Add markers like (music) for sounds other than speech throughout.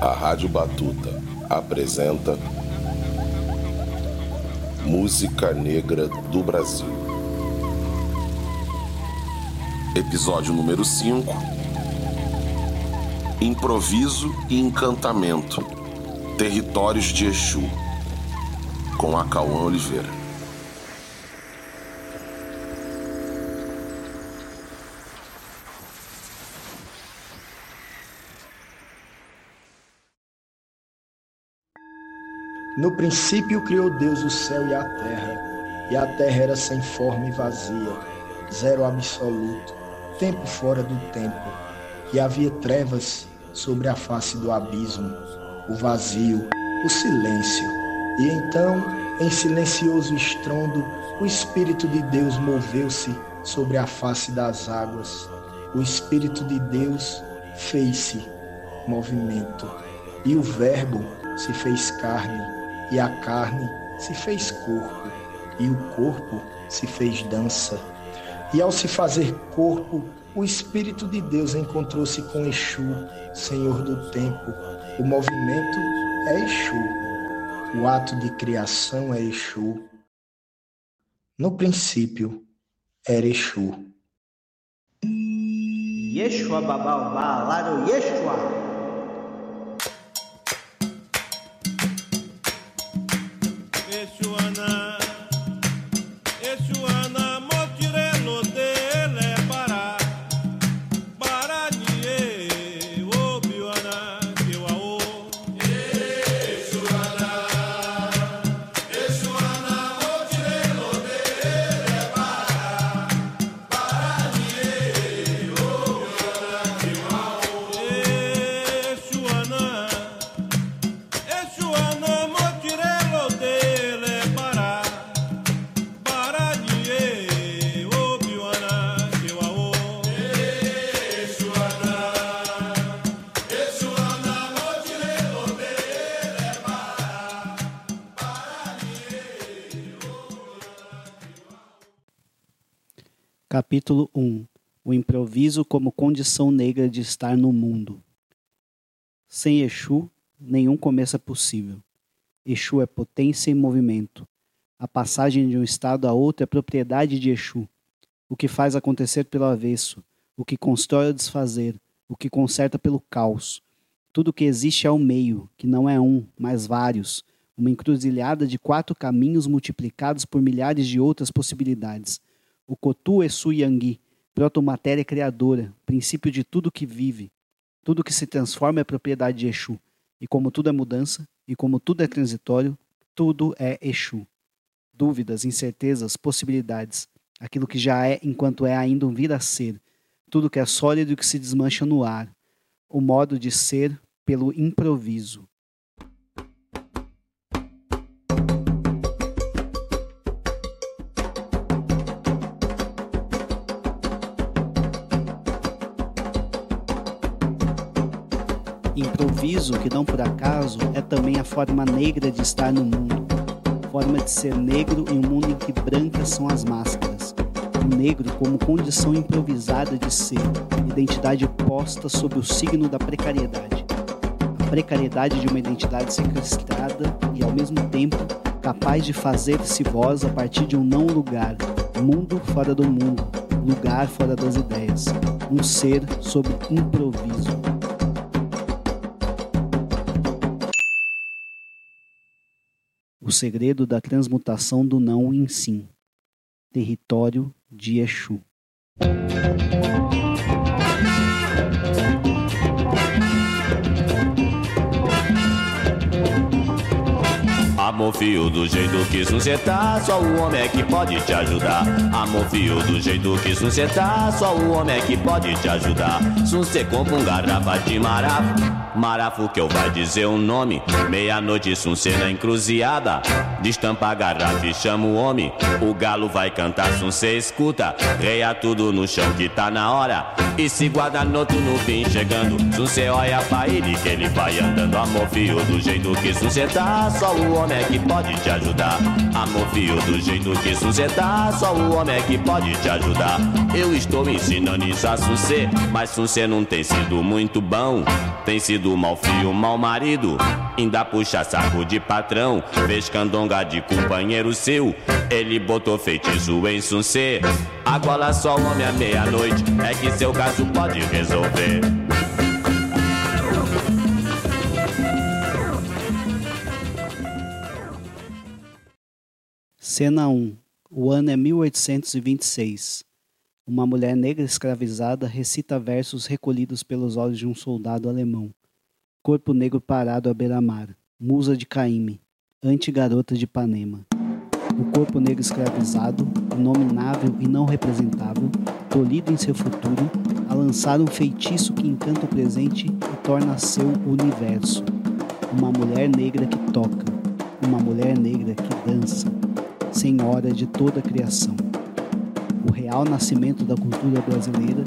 A Rádio Batuta apresenta Música Negra do Brasil. Episódio número 5 Improviso e Encantamento Territórios de Exu com a Cauã Oliveira. No princípio criou Deus o céu e a terra, e a terra era sem forma e vazia, zero absoluto, tempo fora do tempo, e havia trevas sobre a face do abismo, o vazio, o silêncio. E então, em silencioso estrondo, o Espírito de Deus moveu-se sobre a face das águas. O Espírito de Deus fez-se movimento, e o Verbo se fez carne e a carne se fez corpo, e o corpo se fez dança. E ao se fazer corpo, o Espírito de Deus encontrou-se com Exu, Senhor do tempo. O movimento é Exu. O ato de criação é Exu. No princípio, era Exu. Yeshua babau balaro Yeshua. Capítulo 1 O improviso como condição negra de estar no mundo. Sem Exu, nenhum começo é possível. Exu é potência em movimento. A passagem de um estado a outro é propriedade de Exu. O que faz acontecer pelo avesso, o que constrói ou desfazer, o que conserta pelo caos. Tudo que existe é o meio, que não é um, mas vários, uma encruzilhada de quatro caminhos multiplicados por milhares de outras possibilidades o Kotu Esu Yangui, protomatéria criadora, princípio de tudo que vive. Tudo que se transforma é propriedade de Exu. E como tudo é mudança, e como tudo é transitório, tudo é Exu. Dúvidas, incertezas, possibilidades. Aquilo que já é enquanto é ainda um vir a ser. Tudo que é sólido e que se desmancha no ar. O modo de ser pelo improviso. Improviso, que não por acaso, é também a forma negra de estar no mundo. Forma de ser negro em um mundo em que brancas são as máscaras. O negro como condição improvisada de ser, identidade posta sob o signo da precariedade. A precariedade de uma identidade sequestrada e, ao mesmo tempo, capaz de fazer-se voz a partir de um não lugar, mundo fora do mundo, lugar fora das ideias, um ser sob improviso. O segredo da transmutação do não em sim. Território de Exu. Amor fio do jeito que tá, só o homem é que pode te ajudar. Amor fio do jeito que tá, só o homem é que pode te ajudar. Se você compra um garrafa de marafo, marafo que eu vai dizer o um nome. Meia-noite, sunce na encruzilhada. Destampa a garrafa e chama o homem. O galo vai cantar, sunce escuta. Reia tudo no chão que tá na hora. E se guarda no fim chegando, sunce olha pra ele que ele vai andando. Amor fio do jeito que tá, só o homem é que pode te ajudar. Amor fio do jeito que suceder, só o homem é que pode te ajudar. Eu estou ensinando isso a Sucê, mas Sucê não tem sido muito bom. Tem sido mal fio, mal marido, ainda puxa saco de patrão. Fez candonga de companheiro seu, ele botou feitiço em Sucê. Agora só o homem à meia-noite, é que seu caso pode resolver. Cena 1. O ano é 1826. Uma mulher negra escravizada recita versos recolhidos pelos olhos de um soldado alemão. Corpo negro parado à beira-mar. Musa de Caíme. Anti-garota de Ipanema. O corpo negro escravizado, inominável e não representável, tolhido em seu futuro, a lançar um feitiço que encanta o presente e torna seu universo. Uma mulher negra que toca. Uma mulher negra que dança senhora de toda a criação. O real nascimento da cultura brasileira,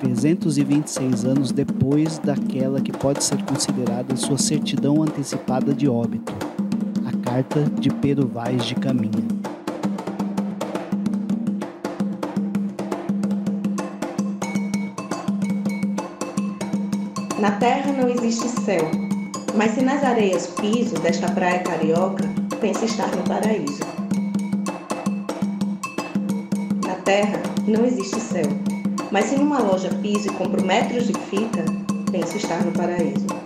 326 anos depois daquela que pode ser considerada sua certidão antecipada de óbito, a Carta de Pedro Vaz de Caminha. Na terra não existe céu, mas se nas areias piso desta praia carioca, pensa estar no paraíso. Terra, não existe céu. Mas se numa loja piso e compro metros de fita, penso estar no paraíso.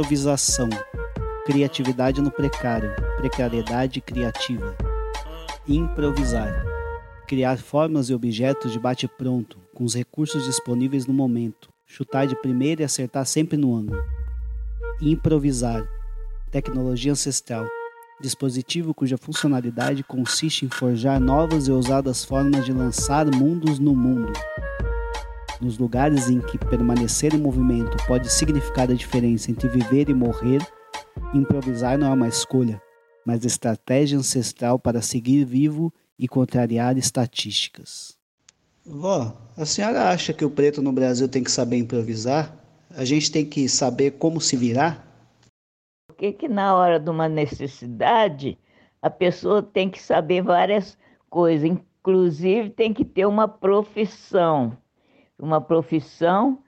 Improvisação. Criatividade no precário. Precariedade criativa. Improvisar. Criar formas e objetos de bate-pronto, com os recursos disponíveis no momento. Chutar de primeira e acertar sempre no ângulo. Improvisar. Tecnologia ancestral. Dispositivo cuja funcionalidade consiste em forjar novas e ousadas formas de lançar mundos no mundo nos lugares em que permanecer em movimento pode significar a diferença entre viver e morrer, improvisar não é uma escolha, mas estratégia ancestral para seguir vivo e contrariar estatísticas. Vó, a senhora acha que o preto no Brasil tem que saber improvisar? A gente tem que saber como se virar? Por que, que na hora de uma necessidade a pessoa tem que saber várias coisas, inclusive tem que ter uma profissão? Uma profissão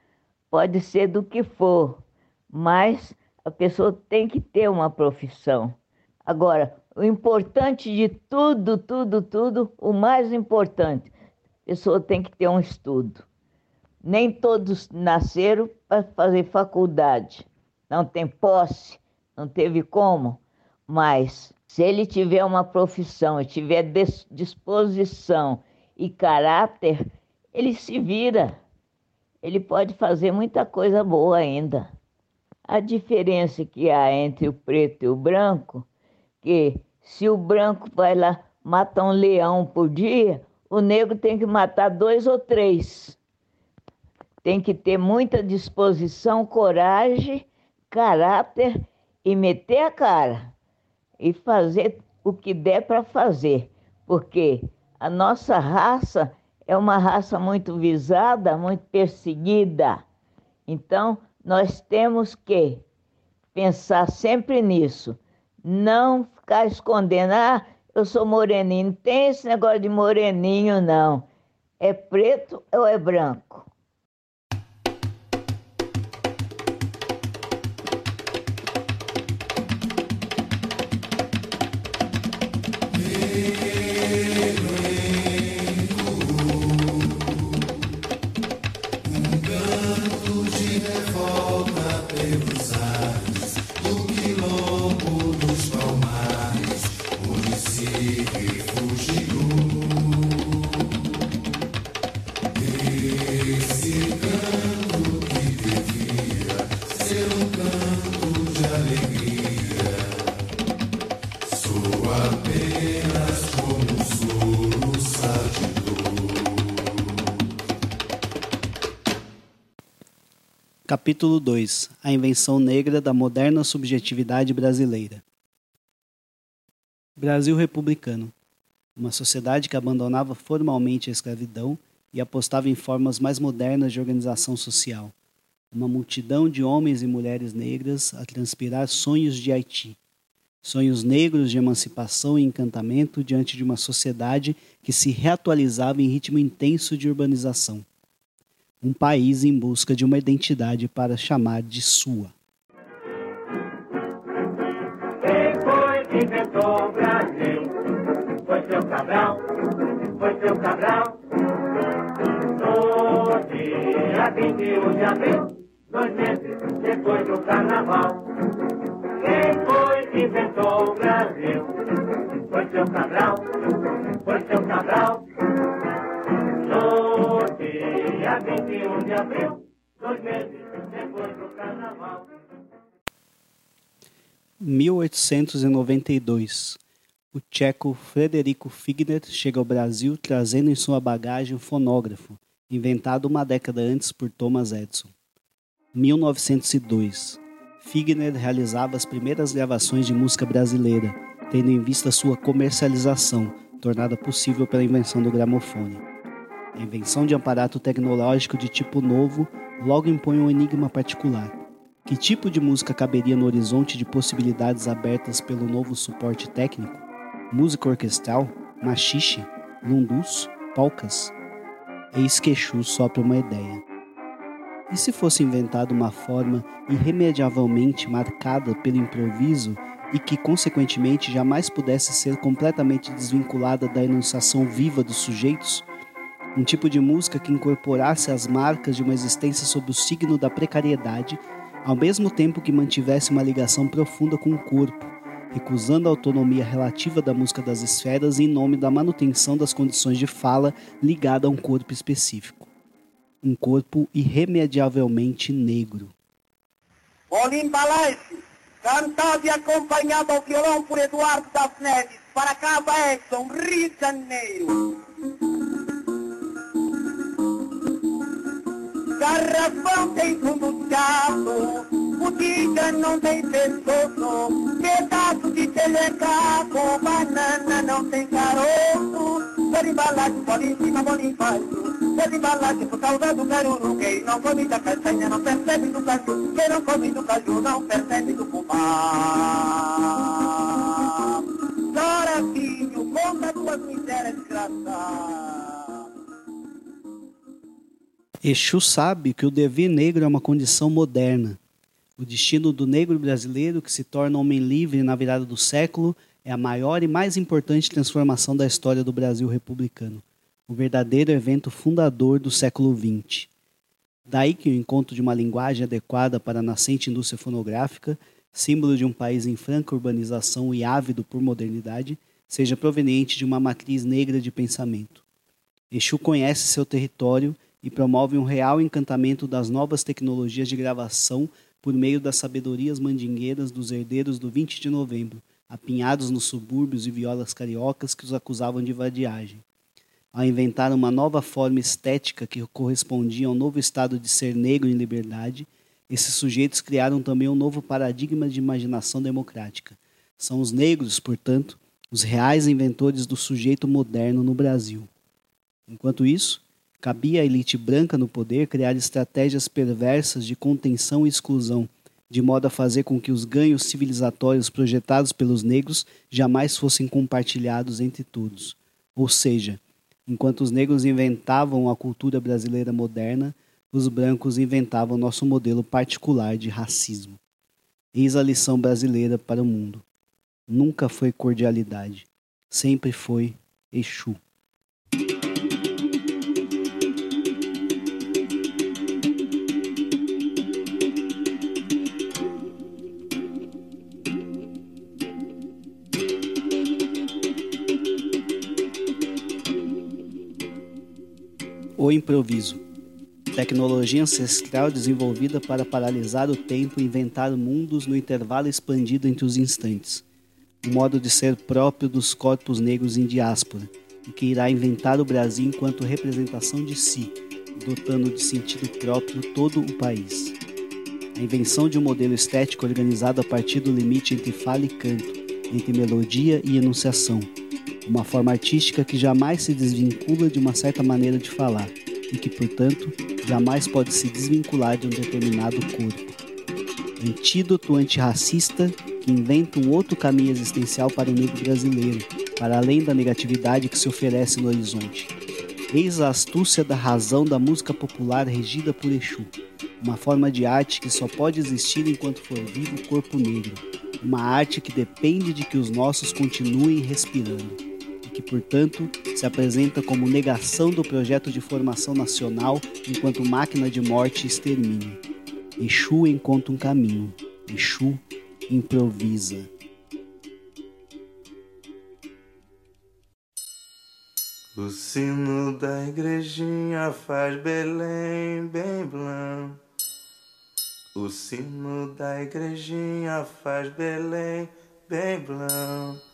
pode ser do que for, mas a pessoa tem que ter uma profissão. Agora, o importante de tudo, tudo, tudo, o mais importante, a pessoa tem que ter um estudo. Nem todos nasceram para fazer faculdade. Não tem posse, não teve como, mas se ele tiver uma profissão tiver disposição e caráter, ele se vira ele pode fazer muita coisa boa ainda. A diferença que há entre o preto e o branco, que se o branco vai lá matar um leão por dia, o negro tem que matar dois ou três. Tem que ter muita disposição, coragem, caráter e meter a cara e fazer o que der para fazer, porque a nossa raça é uma raça muito visada, muito perseguida. Então, nós temos que pensar sempre nisso. Não ficar escondendo, ah, eu sou moreninho. Não tem esse negócio de moreninho, não. É preto ou é branco? Capítulo 2 A invenção negra da moderna subjetividade brasileira. Brasil republicano. Uma sociedade que abandonava formalmente a escravidão e apostava em formas mais modernas de organização social. Uma multidão de homens e mulheres negras a transpirar sonhos de Haiti. Sonhos negros de emancipação e encantamento diante de uma sociedade que se reatualizava em ritmo intenso de urbanização. Um país em busca de uma identidade para chamar de sua. Quem foi que inventou o Brasil? Foi seu Cabral, foi seu Cabral. No dia 21 de abril, dois meses depois do carnaval. Quem foi que inventou o Brasil? Foi seu Cabral, foi seu Cabral. No dia 21 de abril, dois meses depois do carnaval. 1892. O tcheco Frederico Figner chega ao Brasil trazendo em sua bagagem um fonógrafo, inventado uma década antes por Thomas Edison. 1902. Figner realizava as primeiras gravações de música brasileira, tendo em vista sua comercialização, tornada possível pela invenção do gramofone. A invenção de um aparato tecnológico de tipo novo logo impõe um enigma particular. Que tipo de música caberia no horizonte de possibilidades abertas pelo novo suporte técnico? Música orquestral? Machixe? Lundus? Polcas? Eis que Exu sopra uma ideia. E se fosse inventada uma forma irremediavelmente marcada pelo improviso e que, consequentemente, jamais pudesse ser completamente desvinculada da enunciação viva dos sujeitos? Um tipo de música que incorporasse as marcas de uma existência sob o signo da precariedade, ao mesmo tempo que mantivesse uma ligação profunda com o corpo, recusando a autonomia relativa da música das esferas em nome da manutenção das condições de fala ligada a um corpo específico um corpo irremediavelmente negro. Balance, cantado e acompanhado ao violão por Eduardo das Neves, para Casa Edson, Rio de Janeiro. Garrafão tem fundo chato, botica não tem pescoço, pedaço de telecaco, banana não tem caroço, bola embalagem, bola em cima, bola embaixo. Bola embalagem por causa do caruru, quem não come da castanha não percebe do caju, quem não come do caju não percebe do. Chora filho, conta tuas misérias desgraçadas. Exu sabe que o dever negro é uma condição moderna. O destino do negro brasileiro, que se torna homem livre na virada do século, é a maior e mais importante transformação da história do Brasil republicano, o verdadeiro evento fundador do século XX. Daí que o encontro de uma linguagem adequada para a nascente indústria fonográfica, símbolo de um país em franca urbanização e ávido por modernidade, seja proveniente de uma matriz negra de pensamento. Exu conhece seu território e promove um real encantamento das novas tecnologias de gravação por meio das sabedorias mandingueiras dos herdeiros do 20 de novembro, apinhados nos subúrbios e violas cariocas que os acusavam de vadiagem. Ao inventar uma nova forma estética que correspondia ao novo estado de ser negro em liberdade, esses sujeitos criaram também um novo paradigma de imaginação democrática. São os negros, portanto, os reais inventores do sujeito moderno no Brasil. Enquanto isso, cabia à elite branca no poder criar estratégias perversas de contenção e exclusão, de modo a fazer com que os ganhos civilizatórios projetados pelos negros jamais fossem compartilhados entre todos. Ou seja, enquanto os negros inventavam a cultura brasileira moderna, os brancos inventavam nosso modelo particular de racismo. Eis a lição brasileira para o mundo. Nunca foi cordialidade, sempre foi Exu. O improviso. Tecnologia ancestral desenvolvida para paralisar o tempo e inventar mundos no intervalo expandido entre os instantes. Um modo de ser próprio dos corpos negros em diáspora, e que irá inventar o Brasil enquanto representação de si, dotando de sentido próprio todo o país. a invenção de um modelo estético organizado a partir do limite entre fala e canto, entre melodia e enunciação, uma forma artística que jamais se desvincula de uma certa maneira de falar e que, portanto, jamais pode se desvincular de um determinado corpo. Antídoto antirracista que inventa um outro caminho existencial para o negro brasileiro, para além da negatividade que se oferece no horizonte. Eis a astúcia da razão da música popular regida por Exu, uma forma de arte que só pode existir enquanto for vivo o corpo negro, uma arte que depende de que os nossos continuem respirando que, portanto, se apresenta como negação do projeto de formação nacional enquanto máquina de morte e extermínio. Exu encontra um caminho, Exu improvisa. O sino da igrejinha faz Belém bem blanco. O sino da igrejinha faz Belém bem blanco.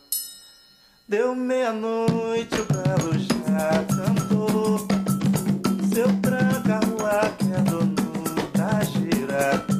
Deu meia-noite, o galo já cantou. Seu tranca rua que é dono da gira.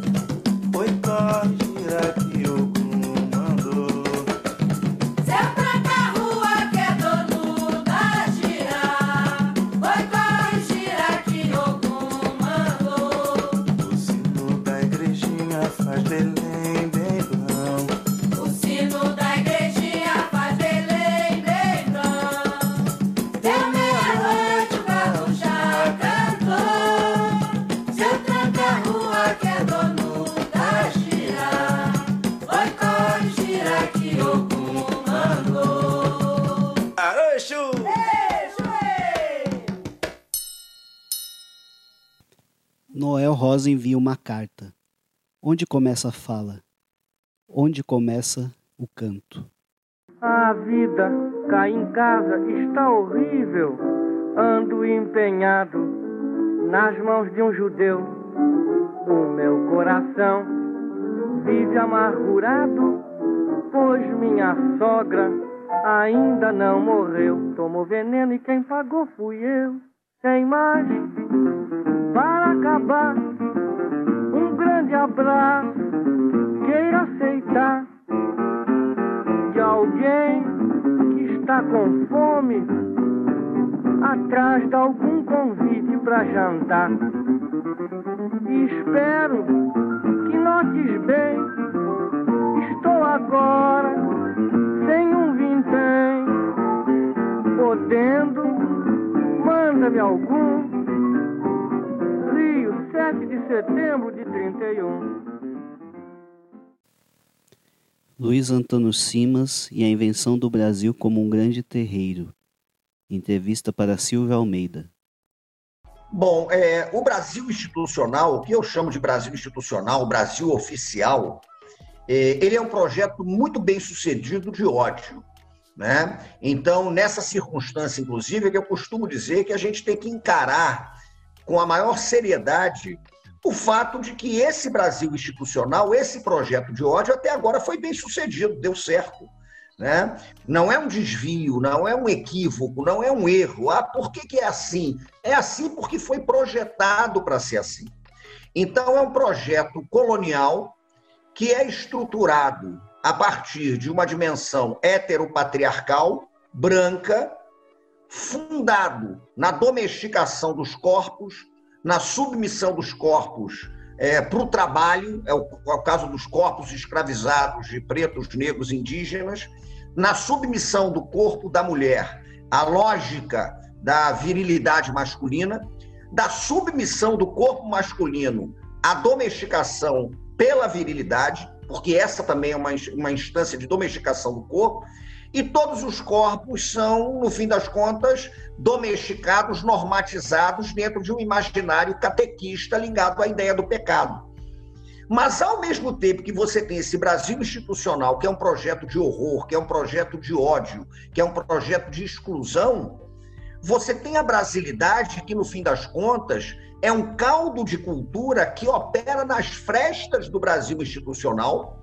Envia uma carta. Onde começa a fala? Onde começa o canto? A vida cá em casa está horrível. Ando empenhado nas mãos de um judeu. O meu coração vive amargurado, pois minha sogra ainda não morreu. Tomou veneno e quem pagou fui eu. Sem mais, para acabar, grande abraço. Queira aceitar de alguém que está com fome atrás de algum convite para jantar. E espero que notes bem, estou agora sem um vintém, podendo, manda-me algum. Rio, 7 de setembro de 31. Luiz Antônio Simas e a invenção do Brasil como um grande terreiro. Entrevista para Silvia Almeida. Bom, é, o Brasil institucional, o que eu chamo de Brasil institucional, o Brasil oficial, é, ele é um projeto muito bem sucedido de ódio. Né? Então, nessa circunstância, inclusive, é que eu costumo dizer que a gente tem que encarar com a maior seriedade o fato de que esse Brasil institucional, esse projeto de ódio, até agora foi bem sucedido, deu certo. Né? Não é um desvio, não é um equívoco, não é um erro. Ah, por que, que é assim? É assim porque foi projetado para ser assim. Então, é um projeto colonial que é estruturado a partir de uma dimensão heteropatriarcal, branca, fundado na domesticação dos corpos, na submissão dos corpos é, para o trabalho, é o, é o caso dos corpos escravizados de pretos, negros, indígenas, na submissão do corpo da mulher à lógica da virilidade masculina, da submissão do corpo masculino à domesticação pela virilidade, porque essa também é uma, uma instância de domesticação do corpo, e todos os corpos são, no fim das contas, domesticados, normatizados dentro de um imaginário catequista ligado à ideia do pecado. Mas, ao mesmo tempo que você tem esse Brasil institucional, que é um projeto de horror, que é um projeto de ódio, que é um projeto de exclusão, você tem a brasilidade, que, no fim das contas, é um caldo de cultura que opera nas frestas do Brasil institucional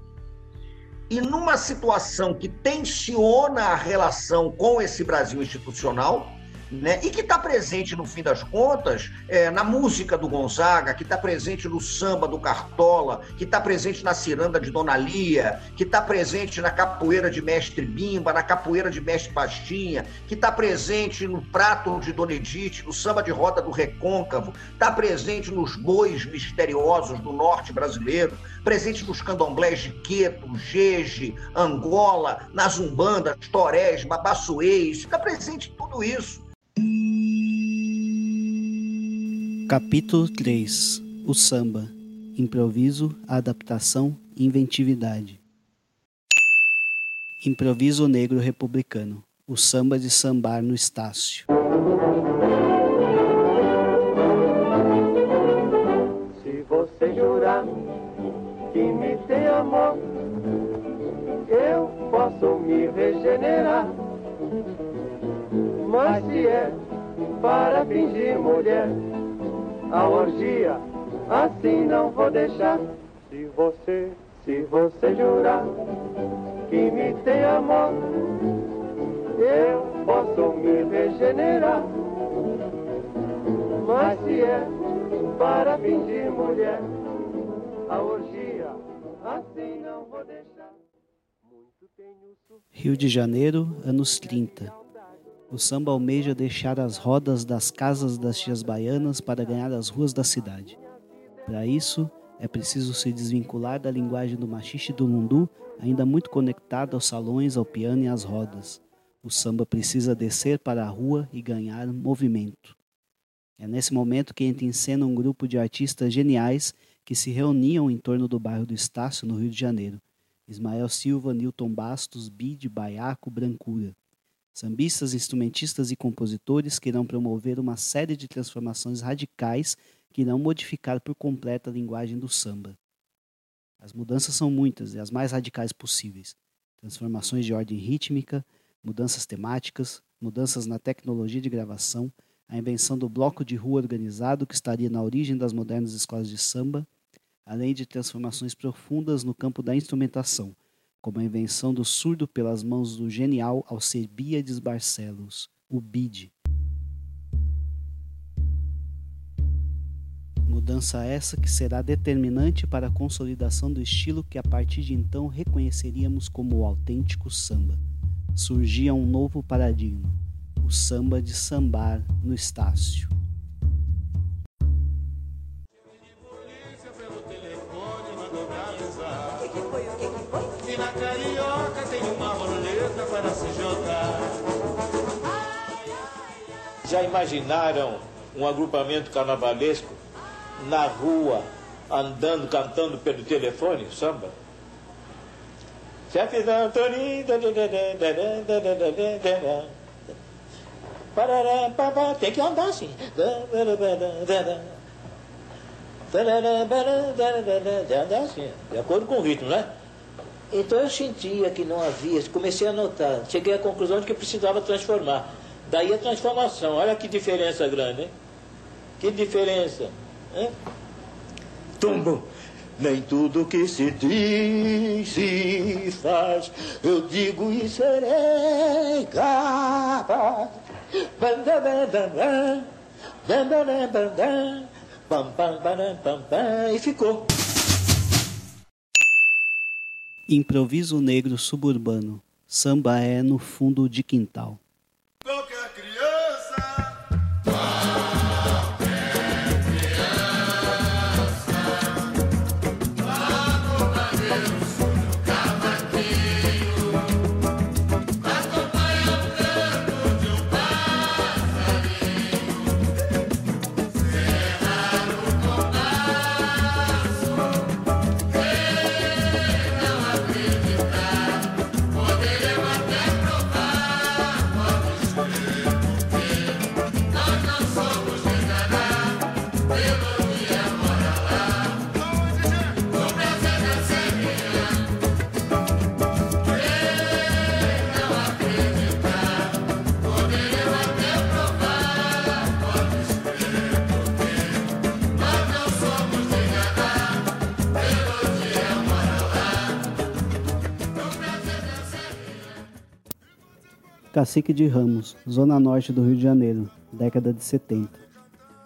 e numa situação que tensiona a relação com esse Brasil institucional, né? e que está presente, no fim das contas, é, na música do Gonzaga, que está presente no samba do Cartola, que está presente na ciranda de Dona Lia, que está presente na capoeira de Mestre Bimba, na capoeira de Mestre Pastinha, que está presente no prato de Dona Edith, no samba de roda do Recôncavo, está presente nos bois misteriosos do norte brasileiro, presente nos candomblés de Queto, Jeje, Angola, nas umbandas, torés, babassuês, está presente tudo isso. Capítulo 3 O samba Improviso, adaptação inventividade. Improviso negro republicano. O samba de sambar no Estácio. Se você jurar que me tem amor, eu posso me regenerar. Se é para fingir mulher, a orgia assim não vou deixar. Se você, se você jurar que me tem amor, eu posso me regenerar. Mas se é para fingir mulher, a orgia assim não vou deixar. Rio de Janeiro, anos 30. O samba almeja deixar as rodas das casas das tias baianas para ganhar as ruas da cidade. Para isso, é preciso se desvincular da linguagem do machiste do mundu, ainda muito conectada aos salões, ao piano e às rodas. O samba precisa descer para a rua e ganhar movimento. É nesse momento que entra em cena um grupo de artistas geniais que se reuniam em torno do bairro do Estácio, no Rio de Janeiro. Ismael Silva, Newton Bastos, Bide, Baiaco, Brancura. Sambistas, instrumentistas e compositores que irão promover uma série de transformações radicais que irão modificar por completo a linguagem do samba. As mudanças são muitas e as mais radicais possíveis. Transformações de ordem rítmica, mudanças temáticas, mudanças na tecnologia de gravação, a invenção do bloco de rua organizado que estaria na origem das modernas escolas de samba, além de transformações profundas no campo da instrumentação, como a invenção do surdo pelas mãos do genial Alcebiades Barcelos, o BID. Mudança essa que será determinante para a consolidação do estilo que a partir de então reconheceríamos como o autêntico samba. Surgia um novo paradigma, o samba de sambar no Estácio. Já imaginaram um agrupamento carnavalesco na rua, andando, cantando pelo telefone, samba? Tem que andar assim. Andar assim, de acordo com o ritmo, né? Então eu sentia que não havia, comecei a notar, cheguei à conclusão de que precisava transformar. Daí a transformação, olha que diferença grande, hein? Que diferença. Hein? Tumbo. Nem tudo que se diz se faz, eu digo e serei capaz. E ficou. Improviso negro suburbano. Samba é no fundo de quintal. Cacique de Ramos, zona norte do Rio de Janeiro, década de 70.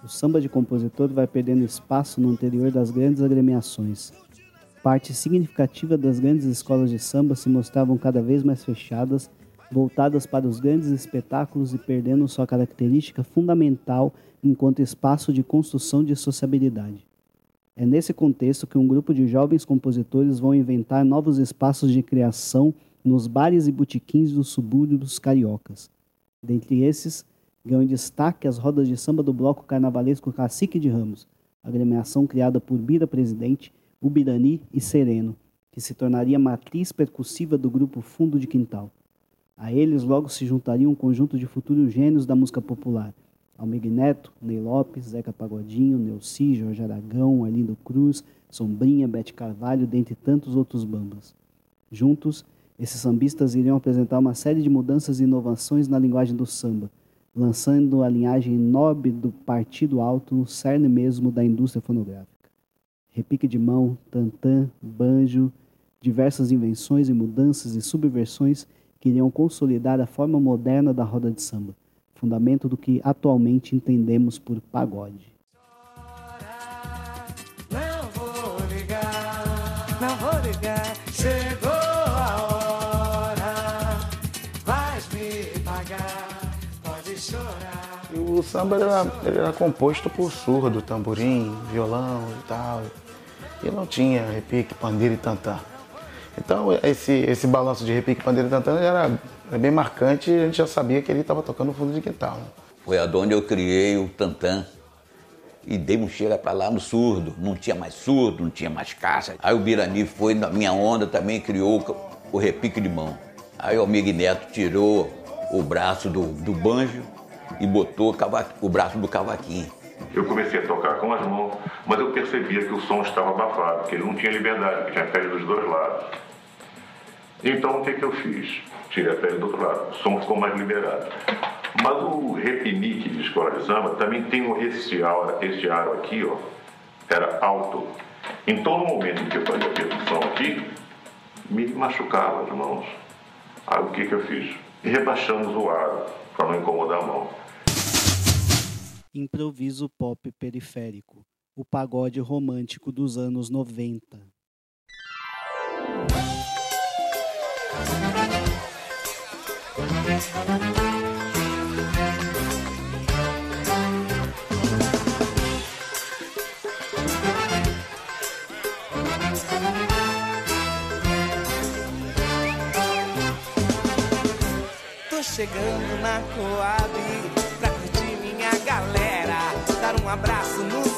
O samba de compositor vai perdendo espaço no interior das grandes agremiações. Parte significativa das grandes escolas de samba se mostravam cada vez mais fechadas, voltadas para os grandes espetáculos e perdendo sua característica fundamental enquanto espaço de construção de sociabilidade. É nesse contexto que um grupo de jovens compositores vão inventar novos espaços de criação nos bares e botiquins dos subúrbios cariocas. Dentre esses, ganham destaque as rodas de samba do bloco carnavalesco Cacique de Ramos, agremiação criada por Bira Presidente, Ubirani e Sereno, que se tornaria matriz percussiva do grupo Fundo de Quintal. A eles logo se juntaria um conjunto de futuros gênios da música popular, Almir Neto, Ney Lopes, Zeca Pagodinho, Neuci, Jorge Aragão, Arlindo Cruz, Sombrinha, Bete Carvalho, dentre tantos outros bambas. Juntos, esses sambistas iriam apresentar uma série de mudanças e inovações na linguagem do samba, lançando a linhagem nobre do partido alto no cerne mesmo da indústria fonográfica. Repique de mão, tantã, banjo, diversas invenções e mudanças e subversões que iriam consolidar a forma moderna da roda de samba, fundamento do que atualmente entendemos por pagode. O samba era, era composto por surdo, tamborim, violão e tal. E não tinha repique, pandeiro e tantã. Então esse, esse balanço de repique, pandeiro e tantã era, era bem marcante e a gente já sabia que ele estava tocando no fundo de quintal. Né? Foi aonde eu criei o tantã e dei um chega para lá no surdo. Não tinha mais surdo, não tinha mais caixa. Aí o Birani foi na minha onda também criou o repique de mão. Aí o Almir Neto tirou o braço do, do banjo e botou o, braço do cavaquinho. Eu comecei a tocar com as mãos, mas eu percebia que o som estava abafado, que ele não tinha liberdade, que tinha pele dos dois lados. Então o que, que eu fiz? Tirei a pele do outro lado, o som ficou mais liberado. Mas o repinique de escola de samba também tem esse aro, esse aro aqui, ó, era alto. Então no momento em que eu fazia a percussão aqui, me machucava as mãos. Aí o que, que eu fiz? Rebaixamos o aro para não incomodar a mão. Improviso pop periférico, o pagode romântico dos anos 90. Chegando na Coab pra curtir minha galera. Dar um abraço nos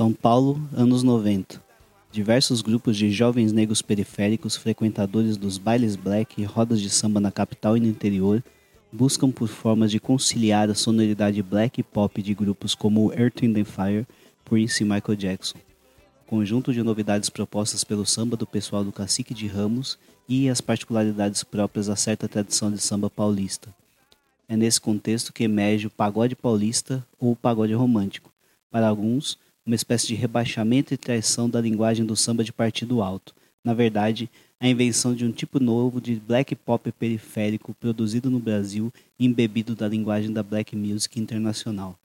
São Paulo, anos 90. Diversos grupos de jovens negros periféricos, frequentadores dos bailes black e rodas de samba na capital e no interior, buscam por formas de conciliar a sonoridade black e pop de grupos como Earth, and Fire, Prince e Michael Jackson. Conjunto de novidades propostas pelo samba do pessoal do Cacique de Ramos e as particularidades próprias a certa tradição de samba paulista. É nesse contexto que emerge o pagode paulista ou o pagode romântico. Para alguns, uma espécie de rebaixamento e traição da linguagem do samba de partido alto. Na verdade, a invenção de um tipo novo de black pop periférico produzido no Brasil e embebido da linguagem da black music internacional.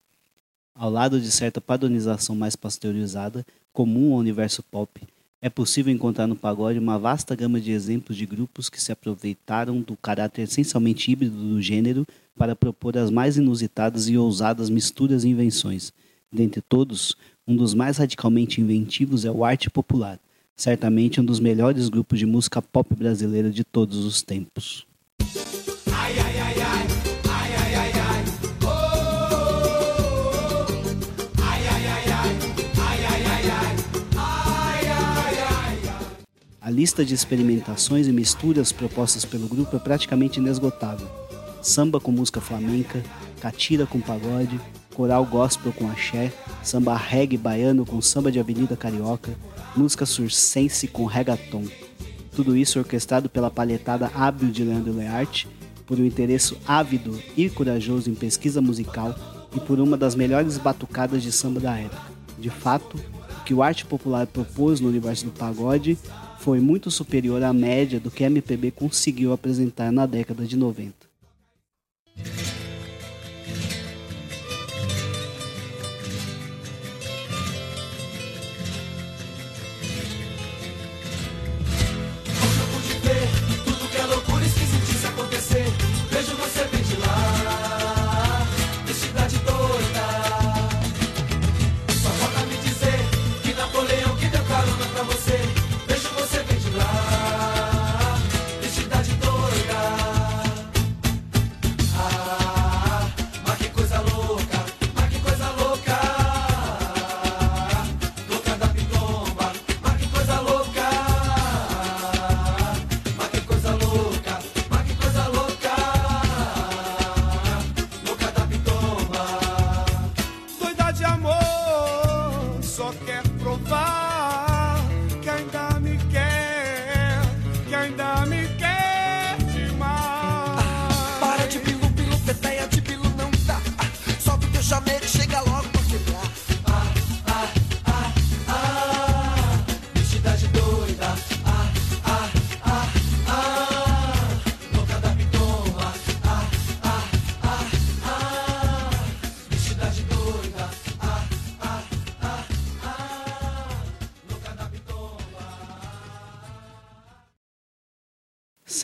Ao lado de certa padronização mais pasteurizada, comum ao universo pop, é possível encontrar no pagode uma vasta gama de exemplos de grupos que se aproveitaram do caráter essencialmente híbrido do gênero para propor as mais inusitadas e ousadas misturas e invenções. Dentre todos, um dos mais radicalmente inventivos é o Arte Popular, certamente um dos melhores grupos de música pop brasileira de todos os tempos. A lista de experimentações e misturas propostas pelo grupo é praticamente inesgotável. Samba com música flamenca, catira com pagode, coral gospel com axé, samba reggae baiano com samba de avenida carioca, música sursense com reggaeton. Tudo isso orquestrado pela palhetada hábil de Leandro Learte, por um interesse ávido e corajoso em pesquisa musical e por uma das melhores batucadas de samba da época. De fato, o que o arte popular propôs no universo do pagode foi muito superior à média do que a MPB conseguiu apresentar na década de 90.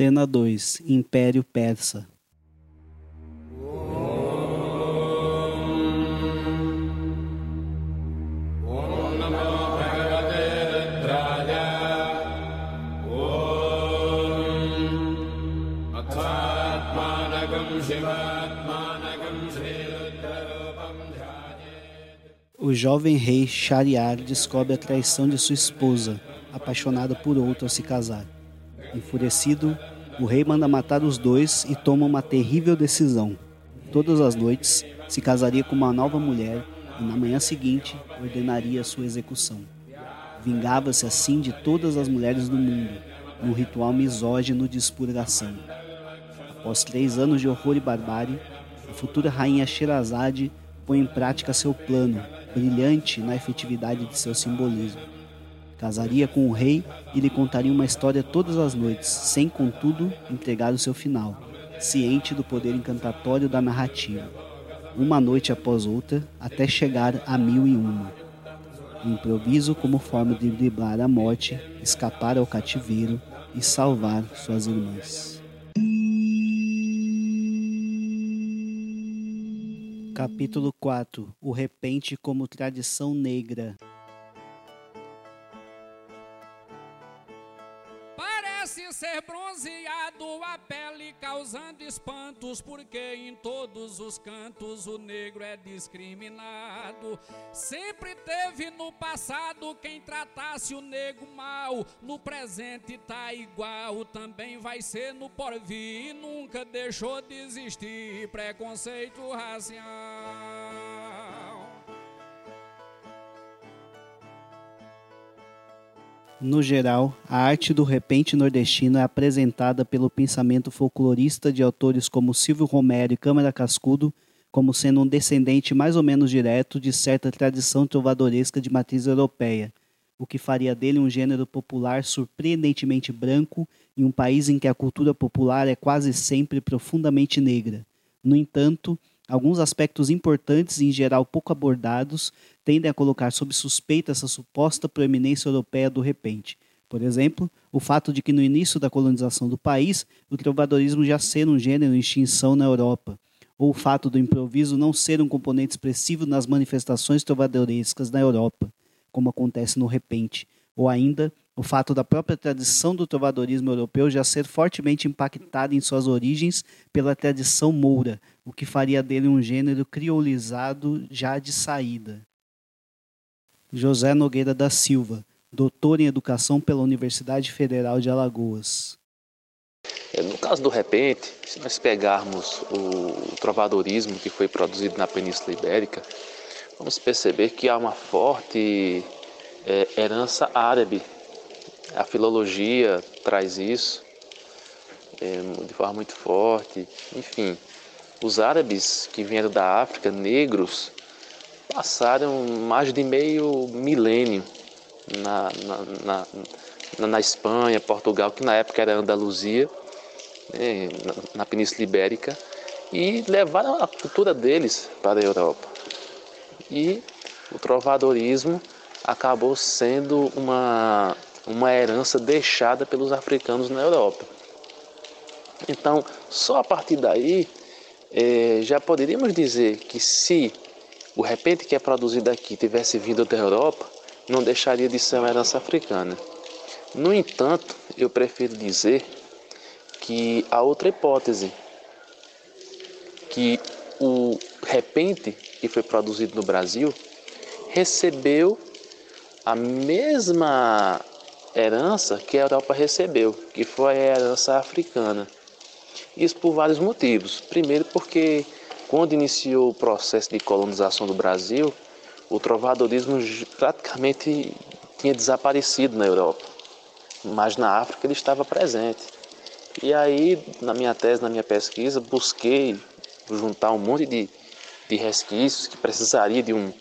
Cena 2 Império Persa O jovem rei Shariar descobre a traição de sua esposa, apaixonada por outro ao se casar. Enfurecido, o rei manda matar os dois e toma uma terrível decisão. Todas as noites, se casaria com uma nova mulher e na manhã seguinte ordenaria sua execução. Vingava-se assim de todas as mulheres do mundo, num ritual misógino de expurgação. Após três anos de horror e barbárie, a futura rainha Sherazade põe em prática seu plano, brilhante na efetividade de seu simbolismo. Casaria com o rei e lhe contaria uma história todas as noites, sem, contudo, entregar o seu final, ciente do poder encantatório da narrativa. Uma noite após outra, até chegar a mil e uma. O improviso como forma de driblar a morte, escapar ao cativeiro e salvar suas irmãs. Capítulo 4 O repente como tradição negra. Causando espantos, porque em todos os cantos o negro é discriminado. Sempre teve no passado quem tratasse o negro mal, no presente tá igual, também vai ser no porvir. Nunca deixou de existir preconceito racial. No geral, a arte do repente nordestino é apresentada pelo pensamento folclorista de autores como Silvio Romero e Câmara Cascudo como sendo um descendente mais ou menos direto de certa tradição trovadoresca de matriz europeia, o que faria dele um gênero popular surpreendentemente branco em um país em que a cultura popular é quase sempre profundamente negra. No entanto, alguns aspectos importantes em geral pouco abordados tendem a colocar sob suspeita essa suposta proeminência europeia do repente. Por exemplo, o fato de que no início da colonização do país, o trovadorismo já ser um gênero em extinção na Europa, ou o fato do improviso não ser um componente expressivo nas manifestações trovadorescas na Europa, como acontece no repente, ou ainda o fato da própria tradição do trovadorismo europeu já ser fortemente impactada em suas origens pela tradição moura, o que faria dele um gênero criolizado já de saída. José Nogueira da Silva, doutor em Educação pela Universidade Federal de Alagoas. É, no caso do repente, se nós pegarmos o trovadorismo que foi produzido na Península Ibérica, vamos perceber que há uma forte é, herança árabe. A filologia traz isso é, de forma muito forte. Enfim, os árabes que vieram da África, negros, passaram mais de meio milênio na, na, na, na Espanha, Portugal, que na época era Andaluzia, né, na, na Península Ibérica, e levaram a cultura deles para a Europa. E o trovadorismo acabou sendo uma, uma herança deixada pelos africanos na Europa. Então, só a partir daí, eh, já poderíamos dizer que se o repente que é produzido aqui tivesse vindo da Europa, não deixaria de ser uma herança africana. No entanto, eu prefiro dizer que a outra hipótese, que o repente que foi produzido no Brasil recebeu a mesma herança que a Europa recebeu, que foi a herança africana. Isso por vários motivos. Primeiro, porque quando iniciou o processo de colonização do Brasil, o trovadorismo praticamente tinha desaparecido na Europa, mas na África ele estava presente. E aí, na minha tese, na minha pesquisa, busquei juntar um monte de, de resquícios que precisaria de, um,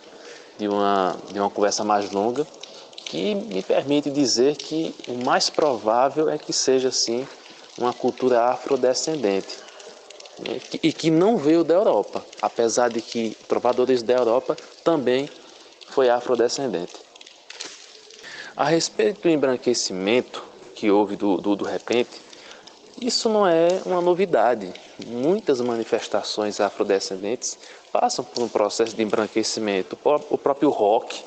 de, uma, de uma conversa mais longa, que me permite dizer que o mais provável é que seja, assim, uma cultura afrodescendente né, e que não veio da Europa, apesar de que trovadores da Europa também foi afrodescendente. A respeito do embranquecimento que houve do, do, do repente, isso não é uma novidade. Muitas manifestações afrodescendentes passam por um processo de embranquecimento. O próprio rock,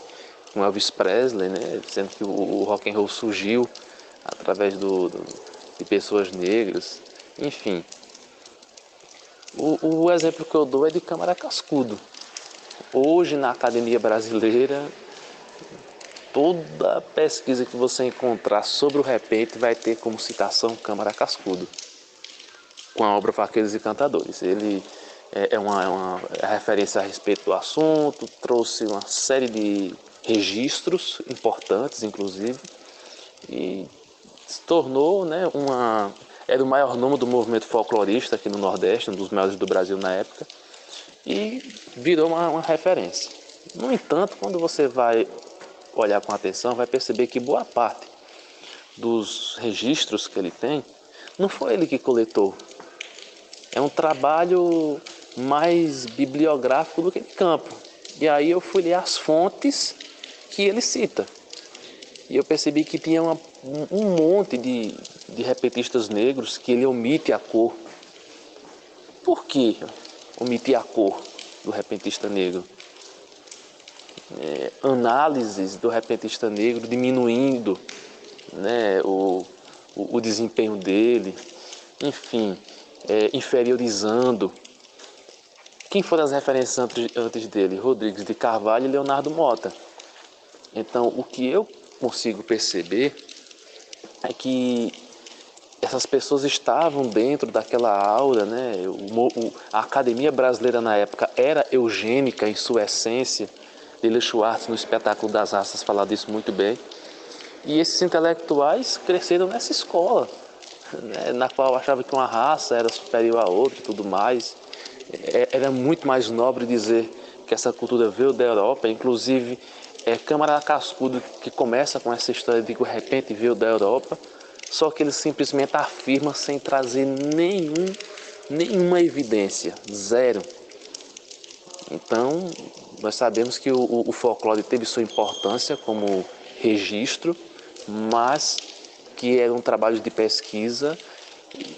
com Elvis Presley, né, dizendo que o, rock and roll surgiu através do, do, de pessoas negras, enfim. O, o exemplo que eu dou é de Câmara Cascudo. Hoje, na Academia Brasileira, toda pesquisa que você encontrar sobre o repente vai ter como citação Câmara Cascudo, com a obra Faqueiros e Cantadores. Ele é, é uma, é uma referência a respeito do assunto, trouxe uma série de registros importantes, inclusive, e se tornou né, uma. Era o maior nome do movimento folclorista aqui no Nordeste, um dos maiores do Brasil na época e virou uma, uma referência. No entanto, quando você vai olhar com atenção, vai perceber que boa parte dos registros que ele tem não foi ele que coletou. É um trabalho mais bibliográfico do que de campo. E aí eu fui ler as fontes que ele cita. E eu percebi que tinha uma, um monte de, de repetistas negros que ele omite a cor. Por quê? omitir a cor do repentista negro. É, análises do repentista negro diminuindo né, o, o, o desempenho dele, enfim, é, inferiorizando. Quem foram as referências antes, antes dele? Rodrigues de Carvalho e Leonardo Mota. Então, o que eu consigo perceber é que essas pessoas estavam dentro daquela aura, né? O, o, a academia brasileira na época era eugênica em sua essência. Lila Schwartz, no espetáculo das raças, fala disso muito bem. E esses intelectuais cresceram nessa escola, né? na qual achava que uma raça era superior à outra e tudo mais. É, era muito mais nobre dizer que essa cultura veio da Europa, inclusive é Câmara Cascudo que começa com essa história de que de repente veio da Europa só que ele simplesmente afirma sem trazer nenhum, nenhuma evidência, zero. Então, nós sabemos que o, o folclore teve sua importância como registro, mas que eram trabalhos de pesquisa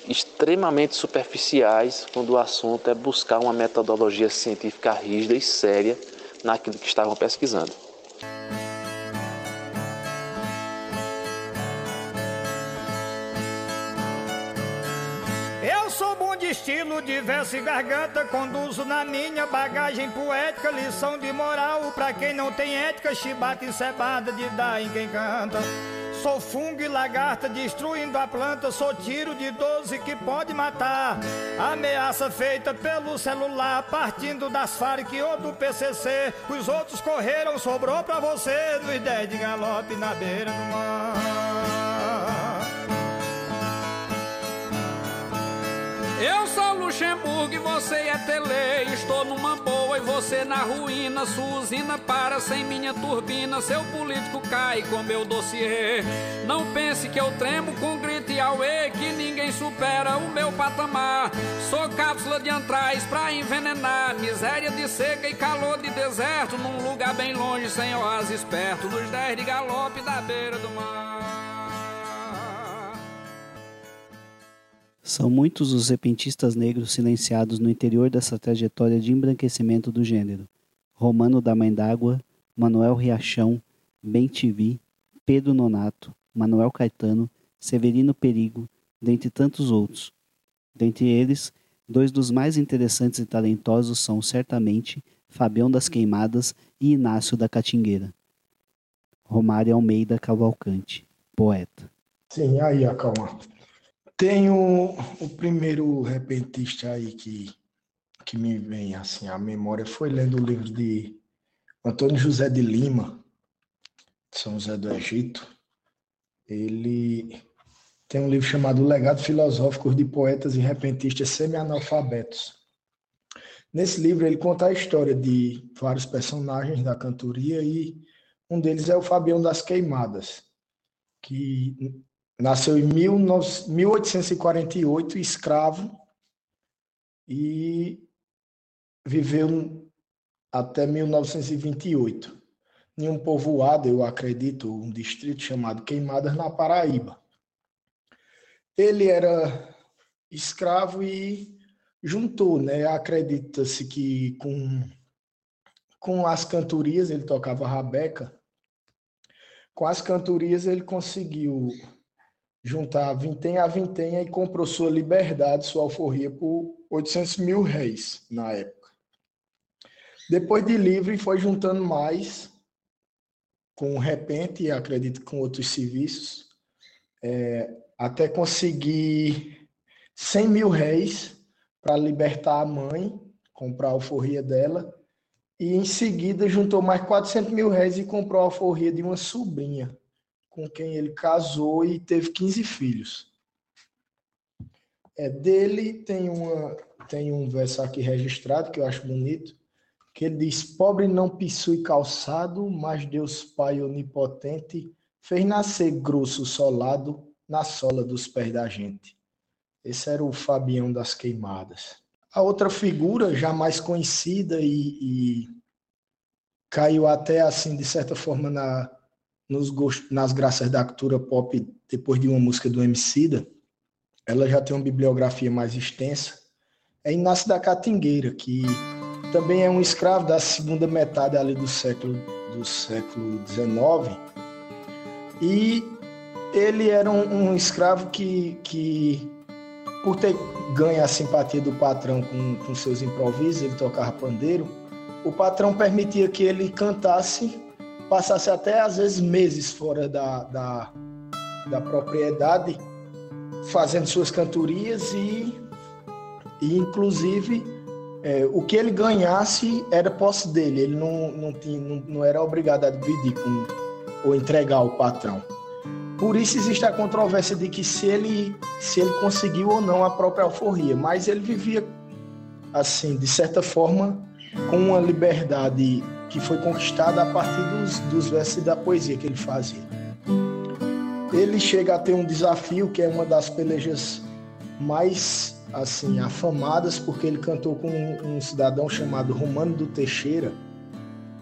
extremamente superficiais quando o assunto é buscar uma metodologia científica rígida e séria naquilo que estavam pesquisando. Estilo de verso e garganta, conduzo na minha bagagem poética, lição de moral pra quem não tem ética, chibata e cebada de dar em quem canta. Sou fungo e lagarta destruindo a planta, sou tiro de 12 que pode matar. Ameaça feita pelo celular, partindo das Farc ou do PCC. Os outros correram, sobrou pra você, nos 10 de galope na beira do mar. Eu sou Luxemburgo e você é Tele. Estou numa boa e você na ruína. Sua usina para sem minha turbina. Seu político cai com meu dossiê. Não pense que eu tremo com grito e auê. Que ninguém supera o meu patamar. Sou cápsula de antrais pra envenenar. Miséria de seca e calor de deserto. Num lugar bem longe, sem oásis perto. Nos dez de galope da beira do mar. São muitos os repentistas negros silenciados no interior dessa trajetória de embranquecimento do gênero. Romano da Mãe d'Água, Manuel Riachão, Ben TV, Pedro Nonato, Manuel Caetano, Severino Perigo, dentre tantos outros. Dentre eles, dois dos mais interessantes e talentosos são, certamente, Fabião das Queimadas e Inácio da Catingueira. Romário Almeida Cavalcante, poeta. Sim, aí, acalma. Tem o, primeiro repentista aí que, que me vem assim à memória foi lendo o livro de Antônio José de Lima, São José do Egito. Ele tem um livro chamado Legado Filosófico de Poetas e Repentistas Semi-Analfabetos. Nesse livro ele conta a história de vários personagens da cantoria e um deles é o Fabião das Queimadas, que Nasceu em 1848, escravo, e viveu até 1928 em um povoado, eu acredito, um distrito chamado Queimadas, na Paraíba. Ele era escravo e juntou, né? Acredita-se que com, com as cantorias, ele tocava rabeca, com as cantorias ele conseguiu juntar vintém a vintém e comprou sua liberdade, sua alforria, por 800 mil réis na época. Depois de livre, foi juntando mais, com repente, acredito com outros serviços, é, até conseguir 100 mil réis para libertar a mãe, comprar a alforria dela, e em seguida juntou mais 400 mil réis e comprou a alforria de uma sobrinha, com quem ele casou e teve 15 filhos. É, dele tem, uma, tem um verso aqui registrado que eu acho bonito, que ele diz: Pobre não possui calçado, mas Deus Pai onipotente fez nascer grosso solado na sola dos pés da gente. Esse era o Fabião das Queimadas. A outra figura, já mais conhecida e, e caiu até assim, de certa forma, na, nos nas graças da cultura pop, depois de uma música do Emicida, ela já tem uma bibliografia mais extensa. É Inácio da Catingueira, que também é um escravo da segunda metade ali do século do século XIX. E ele era um, um escravo que, que, por ter ganho a simpatia do patrão com, com seus improvisos, ele tocava pandeiro, o patrão permitia que ele cantasse passasse até às vezes meses fora da, da, da propriedade, fazendo suas cantorias e, e inclusive, é, o que ele ganhasse era posse dele, ele não, não, tinha, não, não era obrigado a dividir com, ou entregar ao patrão. Por isso existe a controvérsia de que se ele, se ele conseguiu ou não a própria alforria, mas ele vivia, assim, de certa forma, com uma liberdade que foi conquistada a partir dos, dos versos da poesia que ele fazia. Ele chega a ter um desafio que é uma das pelejas mais assim afamadas, porque ele cantou com um, um cidadão chamado Romano do Teixeira,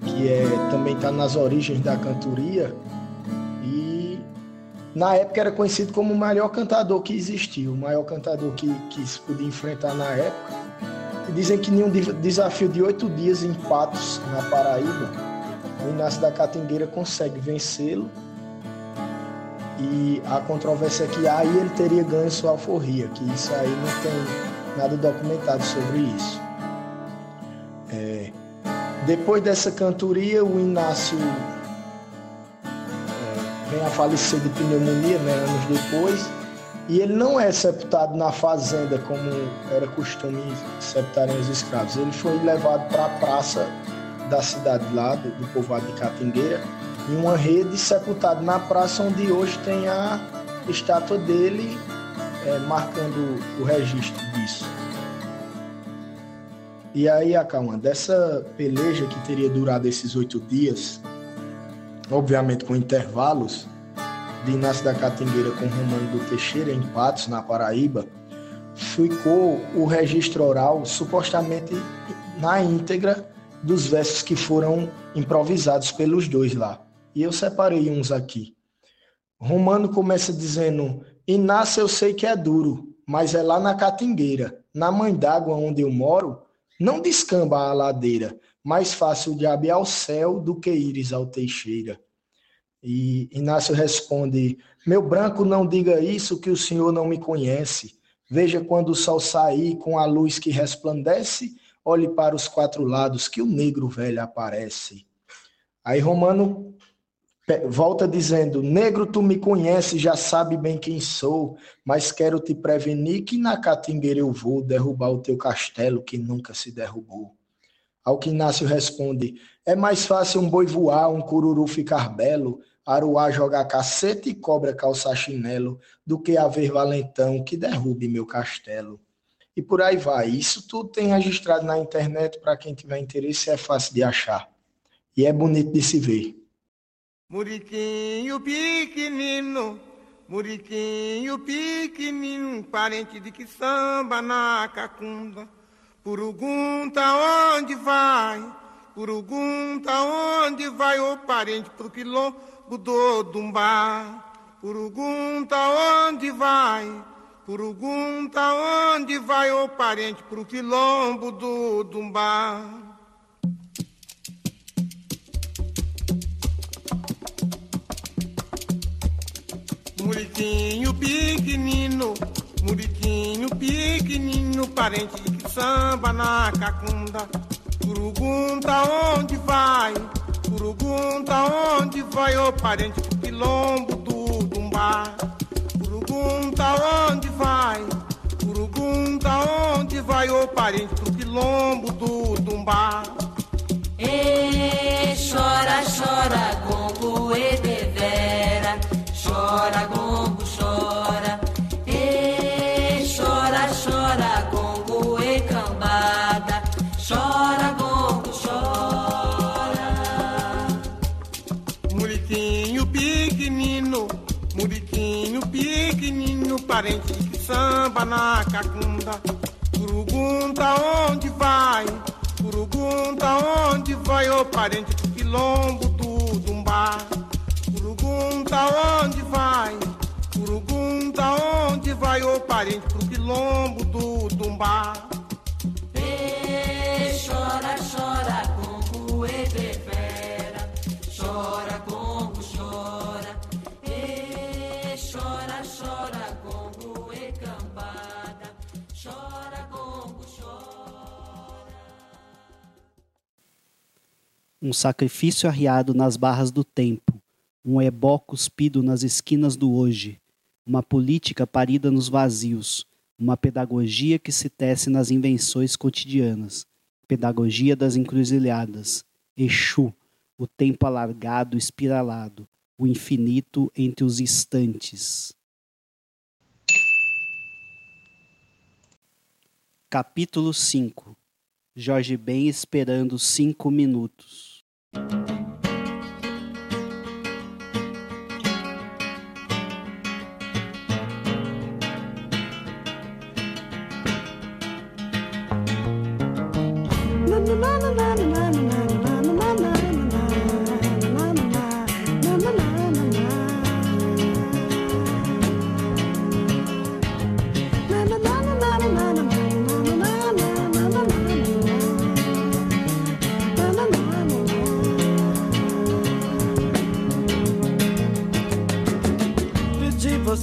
que é também está nas origens da cantoria e na época era conhecido como o maior cantador que existiu, o maior cantador que, que se podia enfrentar na época. Dizem que em um desafio de oito dias em Patos, na Paraíba, o Inácio da Catingueira consegue vencê-lo. E a controvérsia é que aí ele teria ganho sua alforria, que isso aí não tem, nada documentado sobre isso. É, depois dessa cantoria, o Inácio é, vem a falecer de pneumonia, né, anos depois, e ele não é sepultado na fazenda como era costume sepultarem os escravos. Ele foi levado para a praça da cidade lá, do, do povoado de Catingueira, em uma rede sepultado na praça onde hoje tem a estátua dele é, marcando o registro disso. E aí, Acalma, dessa peleja que teria durado esses oito dias, obviamente com intervalos, de Inácio da Catingueira com Romano do Teixeira, em Patos, na Paraíba, ficou o registro oral supostamente na íntegra dos versos que foram improvisados pelos dois lá. E eu separei uns aqui. Romano começa dizendo: Inácio eu sei que é duro, mas é lá na Catingueira, na mãe d'água onde eu moro, não descamba a ladeira, mais fácil o diabo ir ao céu do que ires ao Teixeira. E Inácio responde: Meu branco, não diga isso, que o senhor não me conhece. Veja quando o sol sair com a luz que resplandece, olhe para os quatro lados, que o negro velho aparece. Aí Romano volta dizendo: Negro, tu me conheces, já sabe bem quem sou, mas quero te prevenir que na catingueira eu vou derrubar o teu castelo que nunca se derrubou. Ao que Inácio responde: É mais fácil um boi voar, um cururu ficar belo, aruá jogar cacete e cobra calçar chinelo, do que haver valentão que derrube meu castelo. E por aí vai. Isso tudo tem registrado na internet para quem tiver interesse, é fácil de achar. E é bonito de se ver. Muriquinho pequenino, Muriquinho pequenino, parente de que samba na cacunda. Purugunta onde vai? Purugunta onde vai o parente pro quilombo do Dumbá? Purugunta onde vai? Purugunta onde vai o parente pro quilombo do Dumbá? Muriquinho pequenino, Muriquinho pequenino, parente que samba na cacunda. Curugunta onde vai? Curugunta onde vai, ô parente quilombo do Dumbá? Curugunta onde vai? Curugunta onde vai, ô parente do quilombo do Dumbá? E chora, chora, gongo e devera, chora, gongo, chora. E chora, chora, gongo parente que samba na cacunda. Curugunta onde vai? Curugunta onde vai, ô parente quilombo do Dumbá? Curugunta onde vai? Curugunta onde vai, ô parente pro quilombo do Dumbá? Um sacrifício arriado nas barras do tempo, um ebó cuspido nas esquinas do hoje, uma política parida nos vazios, uma pedagogia que se tece nas invenções cotidianas, pedagogia das encruzilhadas, Exu, o tempo alargado, espiralado, o infinito entre os instantes. Capítulo 5 Jorge Ben esperando cinco minutos. Thank you.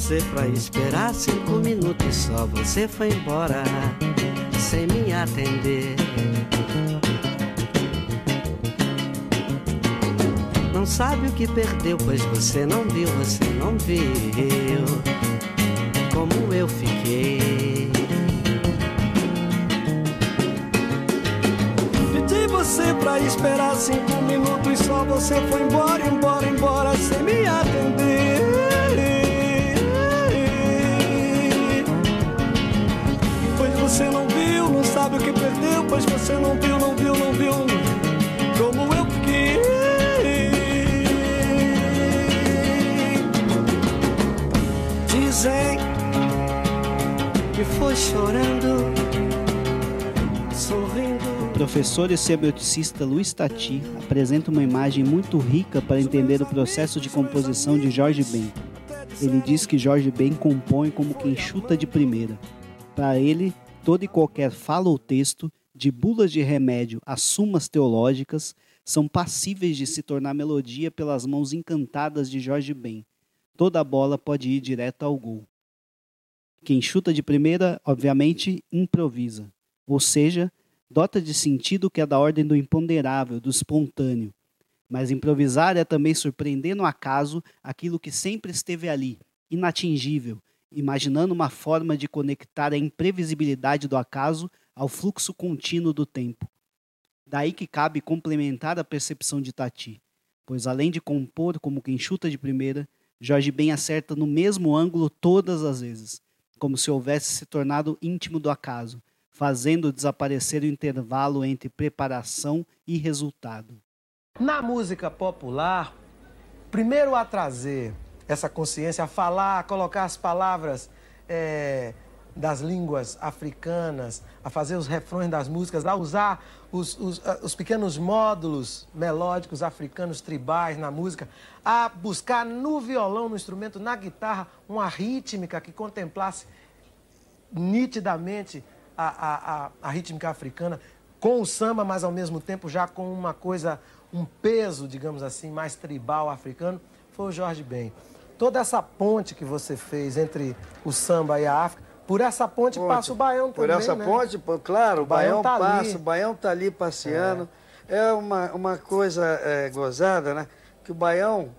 Você pra esperar cinco minutos só você foi embora sem me atender. Não sabe o que perdeu, pois você não viu, você não viu como eu fiquei. Pedi você pra esperar cinco minutos só você foi embora, embora, embora sem me atender. Sabe o que perdeu, pois você não viu, não viu, não viu como eu fiquei. Dizem que foi chorando, sorrindo. Professor e semioticista Luiz Tati apresenta uma imagem muito rica para entender o processo de composição de Jorge Ben. Ele diz que Jorge Ben compõe como quem chuta de primeira. Para ele, todo e qualquer fala ou texto, de bulas de remédio a sumas teológicas, são passíveis de se tornar melodia pelas mãos encantadas de Jorge Ben. Toda bola pode ir direto ao gol. Quem chuta de primeira, obviamente, improvisa, ou seja, dota de sentido que é da ordem do imponderável, do espontâneo. Mas improvisar é também surpreender no acaso aquilo que sempre esteve ali, inatingível, imaginando uma forma de conectar a imprevisibilidade do acaso ao fluxo contínuo do tempo. Daí que cabe complementar a percepção de Tati, pois além de compor como quem chuta de primeira, Jorge Ben acerta no mesmo ângulo todas as vezes, como se houvesse se tornado íntimo do acaso, fazendo desaparecer o intervalo entre preparação e resultado. Na música popular, primeiro a trazer essa consciência, a falar, a colocar as palavras eh, das línguas africanas, a fazer os refrões das músicas, a usar os, os, ah, os pequenos módulos melódicos africanos tribais na música, a buscar no violão, no instrumento, na guitarra, uma rítmica que contemplasse nitidamente a, a, a, a rítmica africana, com o samba, mas ao mesmo tempo já com uma coisa, um peso, digamos assim, mais tribal africano, foi o Jorge Ben. Toda essa ponte que você fez entre o samba e a África, por essa ponte, Ponte. passa o Baião Por também, essa né? ponte, claro, o Baião tá ali. passa, o Baião tá ali passeando. É, uma, uma coisa é, gozada, né? Que o Baião,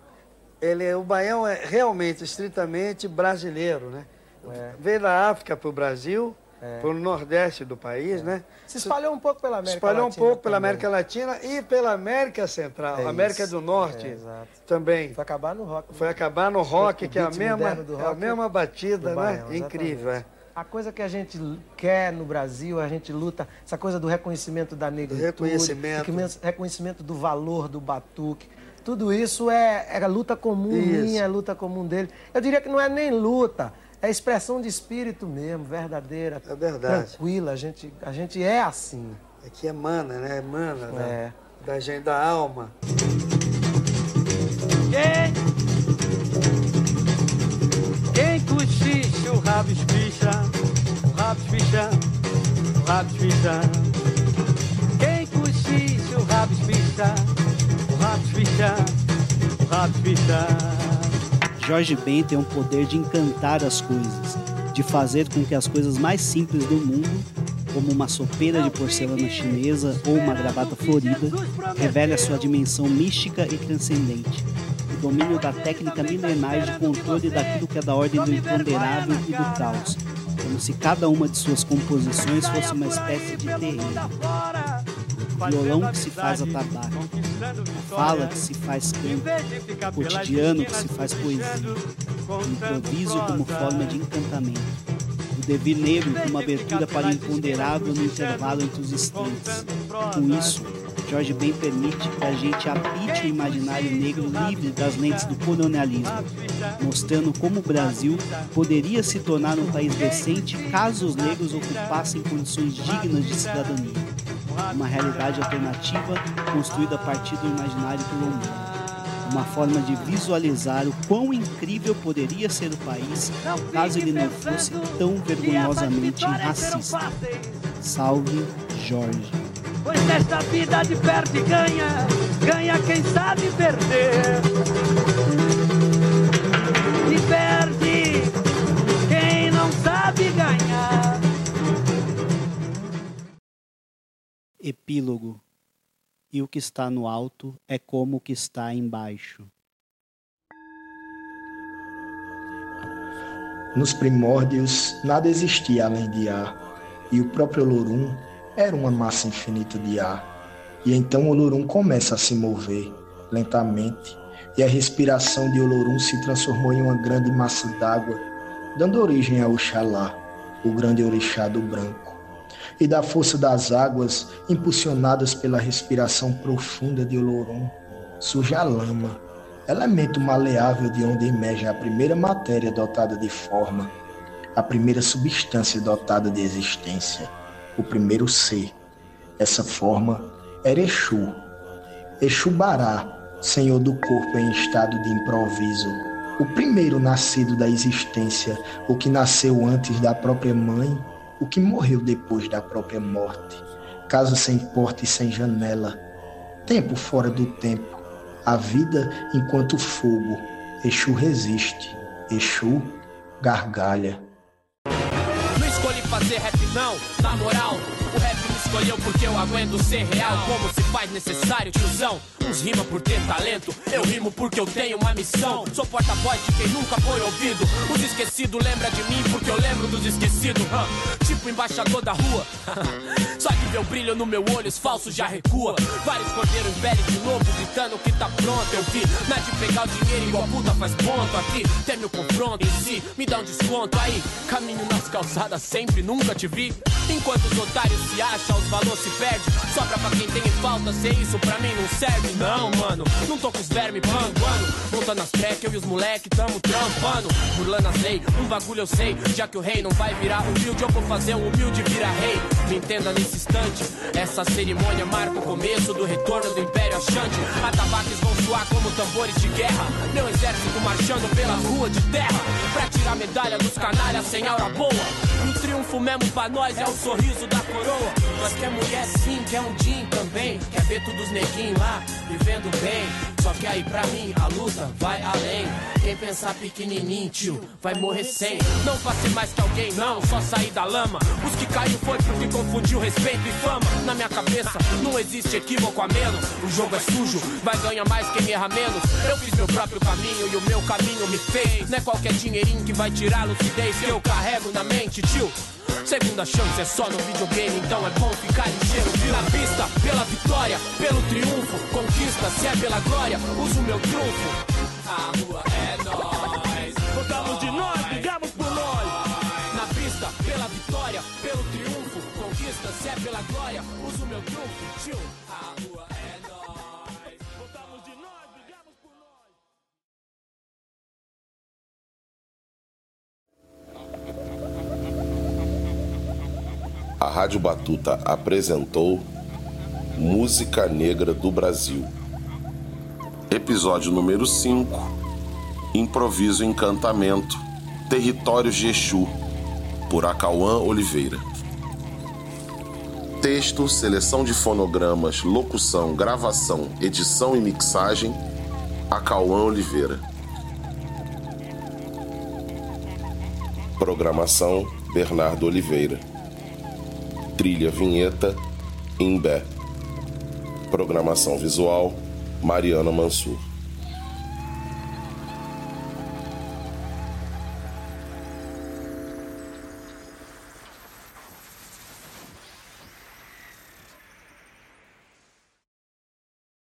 ele, é- o Baião é realmente, estritamente brasileiro, né? É. Veio da África para o Brasil, É. para o nordeste do país, né? Se espalhou um pouco pela América espalhou um Latina pouco pela também. América Latina e pela América Central, É América do Norte É, exato. também. Foi acabar no rock. Foi acabar no rock, que é a mesma, é a rock mesma batida, né? Incrível, é. A coisa que a gente quer no Brasil, a gente luta, essa coisa do reconhecimento da negritude, reconhecimento. reconhecimento- do valor do batuque. Tudo isso é, é a luta comum Isso. minha, é a luta comum dele. Eu diria que não é nem luta, é expressão de espírito mesmo, verdadeira. É verdade. Tranquila, a gente, a gente é assim. Aqui emana, né? Emana É. da, da gente, da alma. Quem? Quem cochicha, o rabo espicha, o rabo espicha, o rabo espicha. Quem cochicha, o rabo espicha, o rabo espicha, o rabo espicha. Jorge Ben tem um poder de encantar as coisas, de fazer com que as coisas mais simples do mundo, como uma sopeira de porcelana chinesa ou uma gravata florida, revele a sua dimensão mística e transcendente. O domínio da técnica milenar de controle daquilo que é da ordem do imponderável e do caos, como se cada uma de suas composições fosse uma espécie de terreno. Violão que se faz a fala que se faz canto, cotidiano que se faz poesia, o improviso como forma de encantamento, o devir negro como abertura para o imponderável no intervalo entre os instantes. Com isso, Jorge Ben permite que a gente habite o imaginário negro livre das lentes do colonialismo, mostrando como o Brasil poderia se tornar um país decente caso os negros ocupassem condições dignas de cidadania. Uma realidade alternativa construída a partir do imaginário quilombola. Uma forma de visualizar o quão incrível poderia ser o país caso ele não fosse tão vergonhosamente racista. Salve Jorge. Pois nesta vida de perde e ganha, ganha quem sabe perder. E perde Epílogo E o que está no alto é como o que está embaixo. Nos primórdios, nada existia além de ar, e o próprio Olorum era uma massa infinita de ar. E então o Olorum começa a se mover, lentamente, e a respiração de Olorum se transformou em uma grande massa d'água, dando origem a Oxalá, o grande orixá do branco. E da força das águas, impulsionadas pela respiração profunda de Olorum, surge a lama, elemento maleável de onde emerge a primeira matéria dotada de forma, a primeira substância dotada de existência, o primeiro ser. Essa forma era Exu, Exu Bará, senhor do corpo em estado de improviso, o primeiro nascido da existência, o que nasceu antes da própria mãe, o que morreu depois da própria morte, casa sem porta e sem janela, tempo fora do tempo, a vida enquanto fogo. Exu resiste. Exu gargalha. Não escolhi fazer rap não, na moral. O rap me escolheu porque eu aguento ser real. Como se faz necessário, tiozão. Uns rima por ter talento, eu rimo porque eu tenho uma missão. Sou porta-voz de quem nunca foi ouvido. Os esquecidos lembra de mim porque eu lembro dos esquecidos. Hã? Tipo embaixador da rua. (laughs) Só ver o brilho no meu olho, os falsos já recua. Vários cordeiros pele de novo, gritando que tá pronto. Eu vi, não é de pegar o dinheiro igual puta faz ponto. Aqui tem meu confronto em si, me dá um desconto aí. Caminho nas calçadas sempre, nunca te vi. Enquanto os otários se acham, os valores se perdem. Sobra pra quem tem em falta, ser isso pra mim não serve. Não, mano, não tô com os vermes panguando. Montando as tracks, eu e os moleque tamo trampando. Burlando as leis, um bagulho eu sei. Já que o rei não vai virar humilde, eu vou fazer um humilde virar rei. Me entenda nesse instante, essa cerimônia marca o começo do retorno do Império Achante. Atabaques vão soar como tambores de guerra. Meu exército marchando pela rua de terra. Pra tirar medalha dos canalhas sem aura boa. O triunfo mesmo pra nós é o sorriso da coroa. Nós quer mulher sim, quer um din também. Quer ver todos os neguinhos lá, vivendo bem. Só que aí pra mim a luta vai além. Quem pensar pequenininho, tio, vai morrer sem. Não pra mais que alguém, não, só sair da lama. Os que caiu foi porque confundiu respeito e fama. Na minha cabeça não existe equívoco a menos. O jogo é sujo, vai ganhar mais quem erra menos. Eu fiz meu próprio caminho e o meu caminho me fez. Não é qualquer dinheirinho que vai tirar a lucidez que eu carrego na mente, tio. Segunda chance é só no videogame, então é bom ficar ligeiro, viu? Na pista, pela vitória, pelo triunfo, conquista, se é pela glória, uso meu trunfo. A rua é nós. Votamos de nós, brigamos por nós. Na pista, pela vitória, pelo triunfo, conquista, se é pela glória, uso meu trunfo, tio. A Rádio Batuta apresentou Música Negra do Brasil. Episódio número 5 Improviso Encantamento Territórios de Exu por Acauã Oliveira. Texto, seleção de fonogramas, locução, gravação, edição e mixagem Acauã Oliveira. Programação Bernardo Oliveira. Trilha Vinheta Imbé. Programação visual Mariana Mansur.